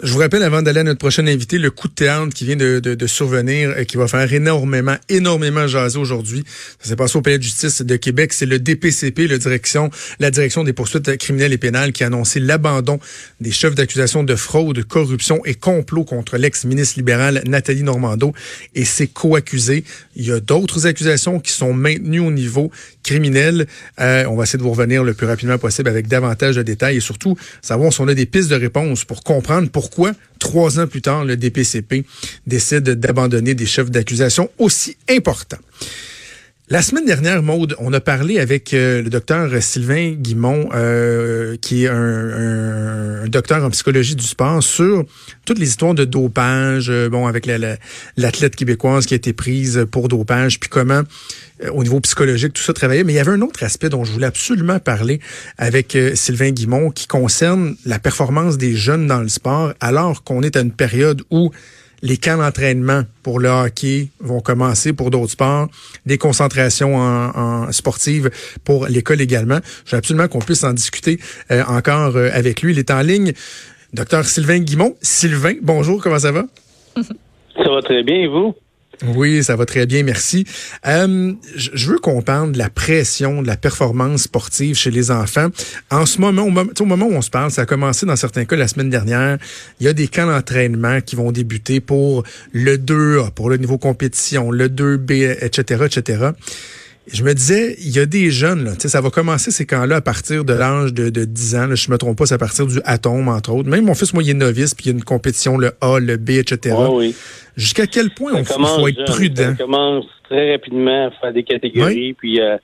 Je vous rappelle, avant d'aller à notre prochain invité, le coup de théâtre qui vient de, de, de survenir qui va faire énormément, énormément jaser aujourd'hui. Ça s'est passé au Palais de justice de Québec. C'est le DPCP, le direction, la direction des poursuites criminelles et pénales, qui a annoncé l'abandon des chefs d'accusation de fraude, corruption et complot contre l'ex-ministre libéral Nathalie Normando et ses co-accusés. Il y a d'autres accusations qui sont maintenues au niveau criminel. Euh, on va essayer de vous revenir le plus rapidement possible avec davantage de détails et surtout savoir si on a des pistes de réponse pour comprendre pourquoi pourquoi, trois ans plus tard, le DPCP décide d'abandonner des chefs d'accusation aussi importants. La semaine dernière, Maude, on a parlé avec euh, le docteur Sylvain Guimont, euh, qui est un, docteur en psychologie du sport, sur toutes les histoires de dopage, euh, bon, avec l'athlète québécoise qui a été prise pour dopage, puis comment, au niveau psychologique, tout ça travaillait. Mais il y avait un autre aspect dont je voulais absolument parler avec Sylvain Guimont, qui concerne la performance des jeunes dans le sport, alors qu'on est à une période où les camps d'entraînement pour le hockey vont commencer pour d'autres sports, des concentrations en, sportives pour l'école également. Je veux absolument qu'on puisse en discuter euh, encore euh, avec lui. Il est en ligne. Docteur Sylvain Guimont. Sylvain, bonjour, comment ça va? Ça va très bien, et vous? Oui, ça va très bien, merci. Euh, je veux qu'on parle de la pression de la performance sportive chez les enfants. En ce moment, au, moment où on se parle, ça a commencé dans certains cas la semaine dernière. Il y a des camps d'entraînement qui vont débuter pour le 2A, pour le niveau compétition, le 2B, etc., etc je me disais, il y a des jeunes, là, ça va commencer ces camps-là à partir de l'âge de, de 10 ans. Là, je me trompe pas, c'est à partir du atome, entre autres. Même mon fils, moi, il est novice, puis il y a une compétition, le A, le B, etc. oui. Jusqu'à quel point on, il faut être prudent? Ça commence très rapidement à faire des catégories, puis euh,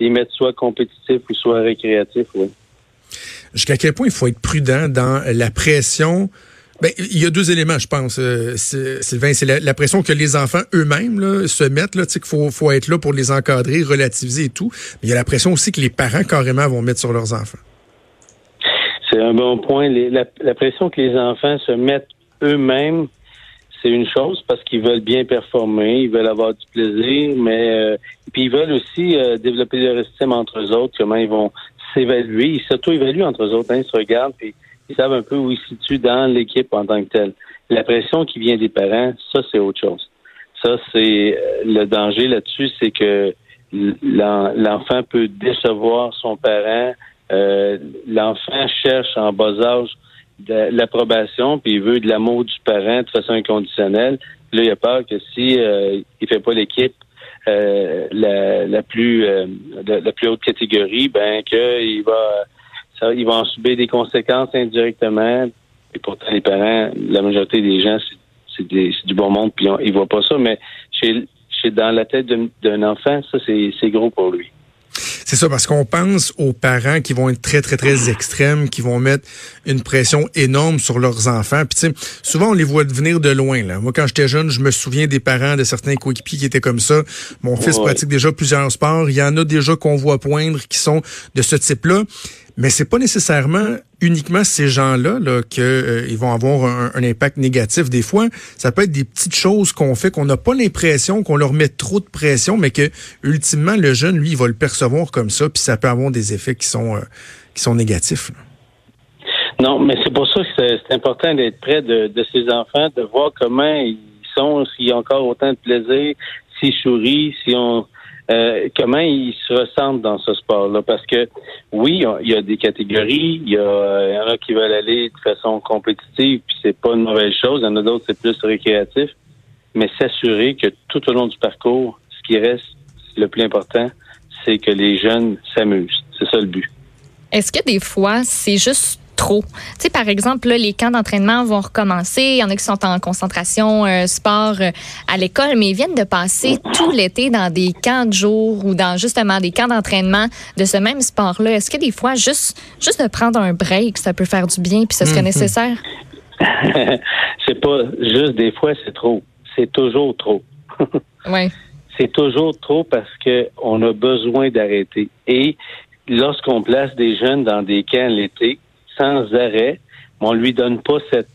les mettre soit compétitifs ou soit récréatifs, oui. Jusqu'à quel point il faut être prudent dans la pression ben, il y a deux éléments, je pense, euh, Sylvain. C'est la, pression que les enfants eux-mêmes se mettent, là, qu'il faut, être là pour les encadrer, relativiser et tout. Mais il y a la pression aussi que les parents carrément vont mettre sur leurs enfants. C'est un bon point. la, pression que les enfants se mettent eux-mêmes, c'est une chose parce qu'ils veulent bien performer, ils veulent avoir du plaisir, mais euh, puis ils veulent aussi euh, développer leur estime entre eux autres, comment ils vont s'évaluer, ils s'auto-évaluent entre eux autres, hein, ils se regardent, puis ils savent un peu où ils se situent dans l'équipe en tant que telle. La pression qui vient des parents, ça, c'est autre chose. Ça, c'est euh, le danger là-dessus, c'est que l'enfant peut décevoir son parent. Euh, l'enfant cherche en bas âge de l'approbation, puis il veut de l'amour du parent de façon inconditionnelle. Là, il a peur que si euh, il fait pas l'équipe la, la, plus la plus haute catégorie, ben qu'il va ils vont subir des conséquences indirectement. Et pourtant, les parents, la majorité des gens, c'est du bon monde, puis ils voient pas ça. Mais chez, dans la tête d'un enfant, ça, c'est gros pour lui. C'est ça, parce qu'on pense aux parents qui vont être très, très, très extrêmes, qui vont mettre une pression énorme sur leurs enfants. Puis, tu sais, souvent, on les voit venir de loin. Là. Moi, quand j'étais jeune, je me souviens des parents de certains coéquipiers qui étaient comme ça. Mon fils pratique déjà plusieurs sports. Il y en a déjà qu'on voit poindre qui sont de ce type-là. Mais c'est pas nécessairement uniquement ces gens-là là, qu'ils euh, vont avoir un, impact négatif. Des fois, ça peut être des petites choses qu'on fait qu'on n'a pas l'impression qu'on leur met trop de pression, mais que ultimement le jeune, lui, il va le percevoir comme ça, puis ça peut avoir des effets qui sont euh, qui sont négatifs. Non, mais c'est pour ça que c'est important d'être près de, de ces enfants, de voir comment ils sont, s'ils ont encore autant de plaisir, s'ils sourient, si on euh, comment ils se ressentent dans ce sport-là? Parce que oui, il y a des catégories, il y, en a qui veulent aller de façon compétitive, puis c'est pas une mauvaise chose. Il y en a d'autres, c'est plus récréatif. Mais s'assurer que tout au long du parcours, ce qui reste le plus important, c'est que les jeunes s'amusent. C'est ça le but. Est-ce que des fois, c'est juste trop. Tu sais, par exemple, là, les camps d'entraînement vont recommencer. Il y en a qui sont en concentration euh, sport euh, à l'école, mais ils viennent de passer tout l'été dans des camps de jour ou dans justement des camps d'entraînement de ce même sport-là. Est-ce que des fois, juste, juste de prendre un break, ça peut faire du bien puis ça serait mhm. nécessaire? c'est pas juste des fois, c'est trop. C'est toujours trop. oui. C'est toujours trop parce que on a besoin d'arrêter. Et lorsqu'on place des jeunes dans des camps l'été, sans arrêt, on lui donne pas cette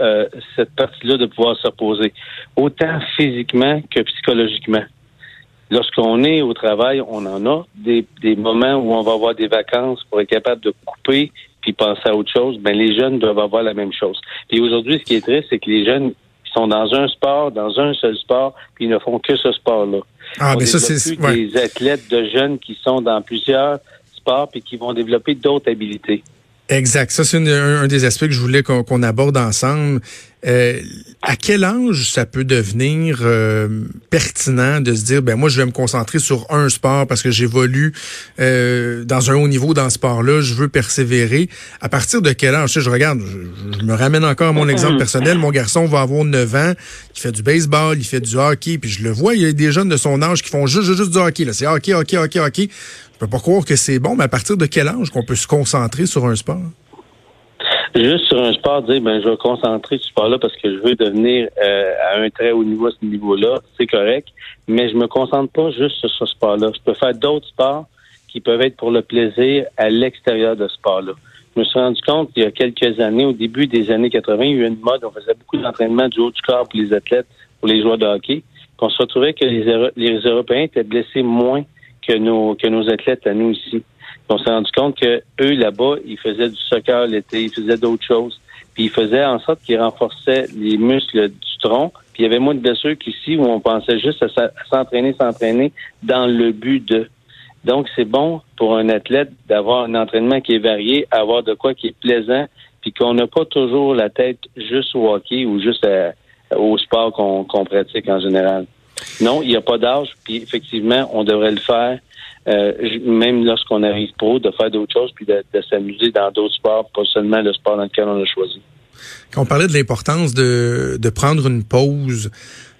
euh, cette partie-là de pouvoir se reposer, autant physiquement que psychologiquement. Lorsqu'on est au travail, on en a des, des moments où on va avoir des vacances pour être capable de couper puis penser à autre chose. Ben les jeunes doivent avoir la même chose. Puis aujourd'hui, ce qui est triste, c'est que les jeunes sont dans un sport, dans un seul sport, puis ils ne font que ce sport-là. Ah, mais ça, c'est des athlètes de jeunes qui sont dans plusieurs sports puis qui vont développer d'autres habiletés. Exact. Ça, c'est un, des aspects que je voulais qu'on aborde ensemble. Euh, à quel âge ça peut devenir euh, pertinent de se dire, ben moi, je vais me concentrer sur un sport parce que j'évolue euh, dans un haut niveau dans ce sport-là, je veux persévérer. À partir de quel âge? je regarde, je, me ramène encore à mon exemple personnel. Mon garçon va avoir 9 ans, il fait du baseball, il fait du hockey, puis je le vois, il y a des jeunes de son âge qui font juste, juste, du hockey. C'est hockey, hockey, hockey, hockey. Je peux pas croire que c'est bon, mais à partir de quel âge qu'on peut se concentrer sur un sport? Juste sur un sport, dire ben je vais concentrer sur ce sport-là parce que je veux devenir euh, à un très haut niveau à ce niveau-là, c'est correct. Mais je me concentre pas juste sur ce sport-là. Je peux faire d'autres sports qui peuvent être pour le plaisir à l'extérieur de ce sport-là. Je me suis rendu compte il y a quelques années, au début des années 80, il y a eu une mode, on faisait beaucoup d'entraînement du haut du corps pour les athlètes, pour les joueurs de hockey, qu'on se retrouvait que les, les Européens étaient blessés moins que nos, que nos athlètes à nous ici. On s'est rendu compte que eux là-bas, ils faisaient du soccer l'été, ils faisaient d'autres choses, puis ils faisaient en sorte qu'ils renforçaient les muscles du tronc. Puis il y avait moins de blessures qu'ici où on pensait juste à s'entraîner, s'entraîner dans le but de. Donc c'est bon pour un athlète d'avoir un entraînement qui est varié, avoir de quoi qui est plaisant, puis qu'on n'a pas toujours la tête juste au hockey ou juste au sport qu'on pratique en général. Non, il n'y a pas d'âge, puis effectivement, on devrait le faire, euh, même lorsqu'on arrive pro, de faire d'autres choses, puis de, s'amuser dans d'autres sports, pas seulement le sport dans lequel on a choisi. Quand on parlait de l'importance de, de prendre une pause,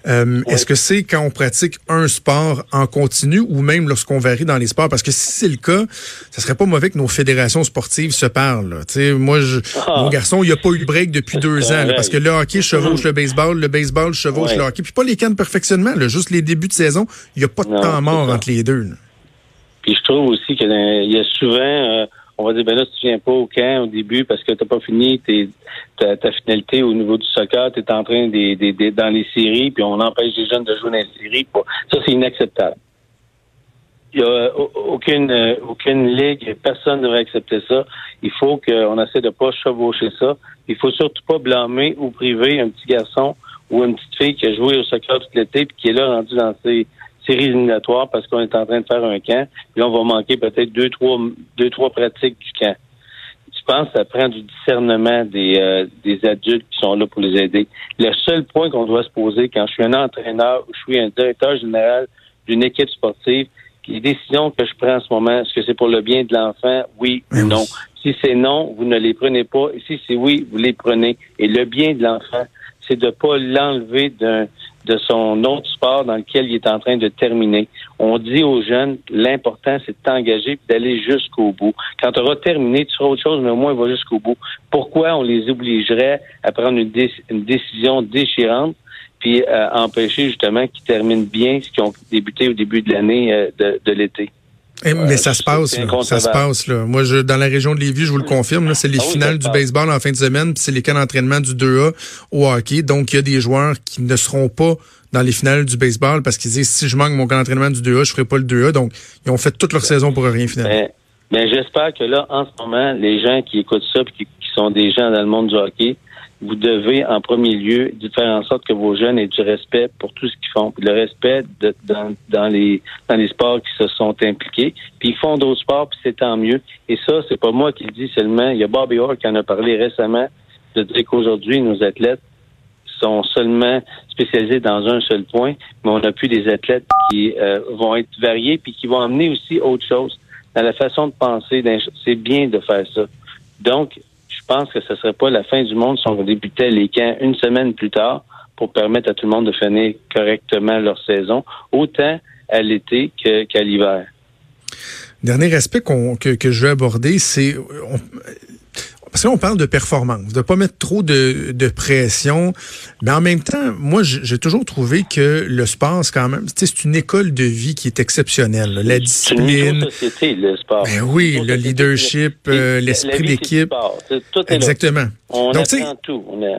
euh, est-ce que c'est quand on pratique un sport en continu ou même lorsqu'on varie dans les sports? Parce que si c'est le cas, ça serait pas mauvais que nos fédérations sportives se parlent. sais, moi, je, ah. mon garçon, il a pas eu de break depuis deux ans. parce que le hockey chevauche le baseball, le baseball chevauche le hockey. Puis pas les cas de perfectionnement, là, juste les débuts de saison. Il n'y a pas de temps mort entre les deux. Puis je trouve aussi qu'il y a souvent... Euh, on va dire, ben là, si tu viens pas au camp au début parce que tu n'as pas fini ta, ta, finalité au niveau du soccer, tu es en train des, dans les séries, puis on empêche les jeunes de jouer dans les séries. Ça, c'est inacceptable. Il n'y a aucune, aucune ligue, personne ne devrait accepter ça. Il faut qu'on essaie de pas chevaucher ça. Il faut surtout pas blâmer ou priver un petit garçon ou une petite fille qui a joué au soccer toute l'été puis qui est là rendu dans ses séries éliminatoires parce qu'on est en train de faire un camp. Puis on va manquer peut-être deux, trois, deux, trois pratiques du camp. Je pense que ça prend du discernement des, euh, des adultes qui sont là pour les aider? Le seul point qu'on doit se poser quand je suis un entraîneur ou je suis un directeur général d'une équipe sportive, les décisions que je prends en ce moment, est-ce que c'est pour le bien de l'enfant? Oui ou non. Si c'est non, vous ne les prenez pas. Et si c'est oui, vous les prenez. Et le bien de l'enfant, c'est de ne pas l'enlever d'un de son autre sport dans lequel il est en train de terminer. On dit aux jeunes, l'important, c'est de t'engager et d'aller jusqu'au bout. Quand tu auras terminé, tu feras autre chose, mais au moins, va jusqu'au bout. Pourquoi on les obligerait à prendre une, décision déchirante puis euh, empêcher justement qu'ils terminent bien ce qu'ils ont débuté au début de l'année euh, de l'été? Eh, mais ça se passe, là, ça se passe. Là. Moi, je, dans la région de Lévis, je vous le confirme, c'est les ah finales du baseball en fin de semaine, puis c'est les cas d'entraînement du 2A au hockey. Donc, il y a des joueurs qui ne seront pas dans les finales du baseball parce qu'ils disent si je manque mon camp d'entraînement du 2A, je ferai pas le 2A. Donc, ils ont fait toute leur saison pour rien finalement. Mais, j'espère que là, en ce moment, les gens qui écoutent ça, puis qui, qui sont des gens dans le monde du hockey, vous devez en premier lieu faire en sorte que vos jeunes aient du respect pour tout ce qu'ils font, le respect dans, dans, les dans les sports qui se sont impliqués. Puis ils font d'autres sports, puis c'est tant mieux. Et ça, c'est pas moi qui le dis seulement. Il y a Bobby Orr qui en a parlé récemment de dire qu'aujourd'hui, nos athlètes sont seulement spécialisés dans un seul point, mais on a plus des athlètes qui euh, vont être variés puis qui vont amener aussi autre chose dans la façon de penser. C'est bien de faire ça. Donc, pense que ce ne serait pas la fin du monde si on débutait les camps une semaine plus tard pour permettre à tout le monde de finir correctement leur saison, autant à l'été qu'à l'hiver. Dernier aspect que, je veux aborder, c'est parce que là, on parle de performance, de pas mettre trop de, de pression, mais en même temps, moi, j'ai toujours trouvé que le sport, c'est quand même, c'est une école de vie qui est exceptionnelle. La discipline, société, le sport. Ben oui, le leadership, euh, l'esprit d'équipe. Exactement. On Donc, apprend tout. On est...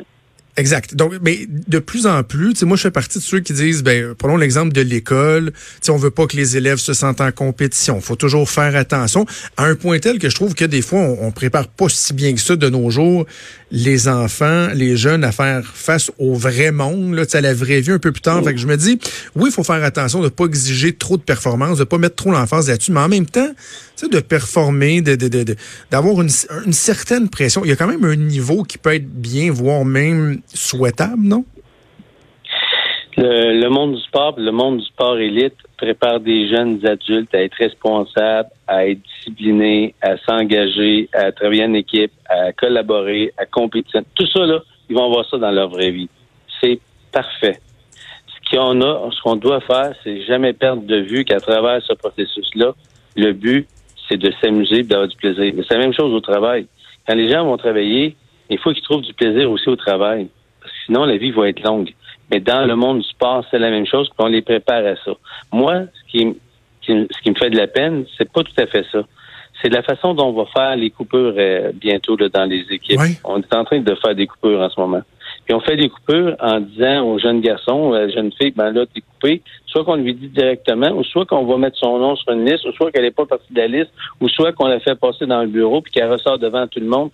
Exact. Donc, mais de plus en plus, moi, je fais partie de ceux qui disent, ben, prenons l'exemple de l'école. On veut pas que les élèves se sentent en compétition. Faut toujours faire attention. À un point tel que je trouve que des fois, on, on prépare pas si bien que ça de nos jours les enfants, les jeunes à faire face au vrai monde, là, à la vraie vie un peu plus tard. Fait que je me dis, oui, il faut faire attention de pas exiger trop de performance, de pas mettre trop l'emphase là-dessus, mais en même temps, de performer, de, d'avoir une, une certaine pression. Il y a quand même un niveau qui peut être bien, voire même souhaitable, non? Le, monde du sport, le monde du sport élite prépare des jeunes adultes à être responsables, à être disciplinés, à s'engager, à travailler en équipe, à collaborer, à compétir. Tout ça, là, ils vont voir ça dans leur vraie vie. C'est parfait. Ce qu'on a, ce qu'on doit faire, c'est jamais perdre de vue qu'à travers ce processus-là, le but, c'est de s'amuser d'avoir du plaisir. Mais c'est la même chose au travail. Quand les gens vont travailler, il faut qu'ils trouvent du plaisir aussi au travail. Sinon, la vie va être longue. Mais dans le monde du sport, c'est la même chose, puis on les prépare à ça. Moi, ce qui, ce qui me fait de la peine, c'est pas tout à fait ça. C'est la façon dont on va faire les coupures euh, bientôt là, dans les équipes. On est en train de faire des coupures en ce moment. Puis on fait des coupures en disant aux jeunes garçons, aux jeunes filles, ben là, t'es coupé. Soit qu'on lui dit directement, ou soit qu'on va mettre son nom sur une liste, ou soit qu'elle n'est pas partie de la liste, ou soit qu'on la fait passer dans le bureau puis qu'elle ressort devant tout le monde.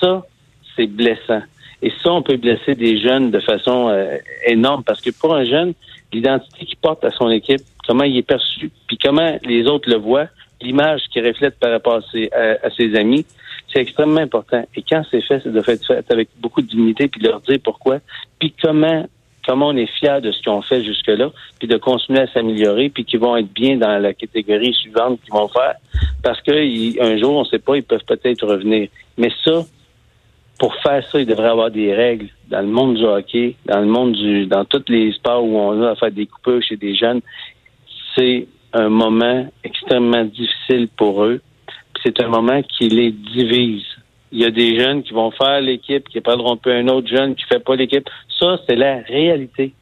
Ça, c'est blessant. Et ça, on peut blesser des jeunes de façon euh, énorme parce que pour un jeune, l'identité qu'il porte à son équipe, comment il est perçu, puis comment les autres le voient, l'image qu'il reflète par rapport à ses, amis, c'est extrêmement important. Et quand c'est fait, c'est de faire fait avec beaucoup de dignité, puis de leur dire pourquoi, puis comment comment on est fier de ce qu'ils ont fait jusque-là, puis de continuer à s'améliorer, puis qu'ils vont être bien dans la catégorie suivante qu'ils vont faire, parce qu'un jour, on ne sait pas, ils peuvent peut-être revenir. Mais ça, pour faire ça, il devrait y avoir des règles dans le monde du hockey, dans le monde du, dans tous les sports où on a à faire des coupures chez des jeunes. C'est un moment extrêmement difficile pour eux. C'est un moment qui les divise. Il y a des jeunes qui vont faire l'équipe, qui prendront peu un autre jeune qui fait pas l'équipe. Ça, c'est la réalité.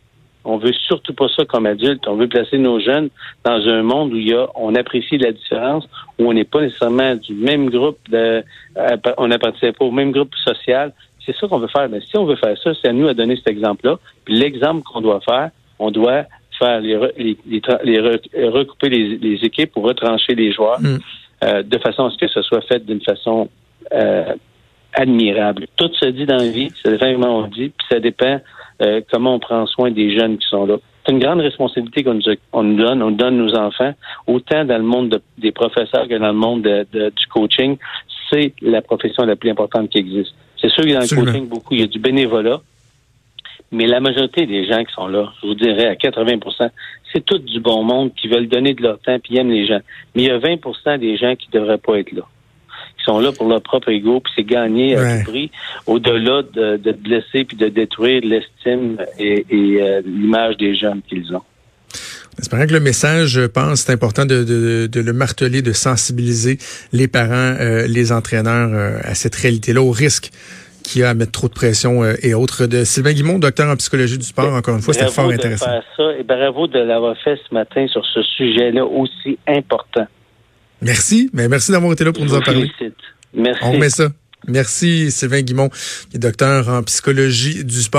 On veut surtout pas ça comme adulte. On veut placer nos jeunes dans un monde où il y a, on apprécie la différence, où on n'est pas nécessairement du même groupe de, euh, on n'appartient pas au même groupe social. C'est ça qu'on veut faire. Mais si on veut faire ça, c'est à nous à donner cet exemple-là. Puis l'exemple qu'on doit faire, on doit faire les, les, recouper les, équipes pour retrancher les joueurs mm. euh, de façon à ce que ce soit fait d'une façon euh, admirable. Tout se dit dans la vie, ça dépend comment on dit, puis ça dépend euh, comment on prend soin des jeunes qui sont là. C'est une grande responsabilité qu'on nous, donne, on donne nos enfants, autant dans le monde des professeurs que dans le monde du coaching. C'est la profession la plus importante qui existe. C'est sûr que dans le coaching, beaucoup, il y a du bénévolat, mais la majorité des gens qui sont là, je vous dirais à 80% c'est tout du bon monde qui veulent donner de leur temps et aiment les gens. Mais il y a 20% des gens qui ne devraient pas être là sont là pour leur propre ego, puis c'est gagné à tout prix, au-delà de, de, blesser puis de détruire l'estime et, euh, l'image des jeunes qu'ils ont. J'espère que le message, je pense, c'est important de, de, de, le marteler, de sensibiliser les parents, euh, les entraîneurs euh, à cette réalité-là, au risque qu'il y a à mettre trop de pression et autres. De Sylvain Guimond, docteur en psychologie du sport, encore une fois, c'était fort intéressant. Faire ça, et bravo de l'avoir fait ce matin sur ce sujet-là aussi important. Merci, mais merci d'avoir été là pour nous en parler. Merci. On remet ça. Merci Sylvain Guimont, qui est docteur en psychologie du sport.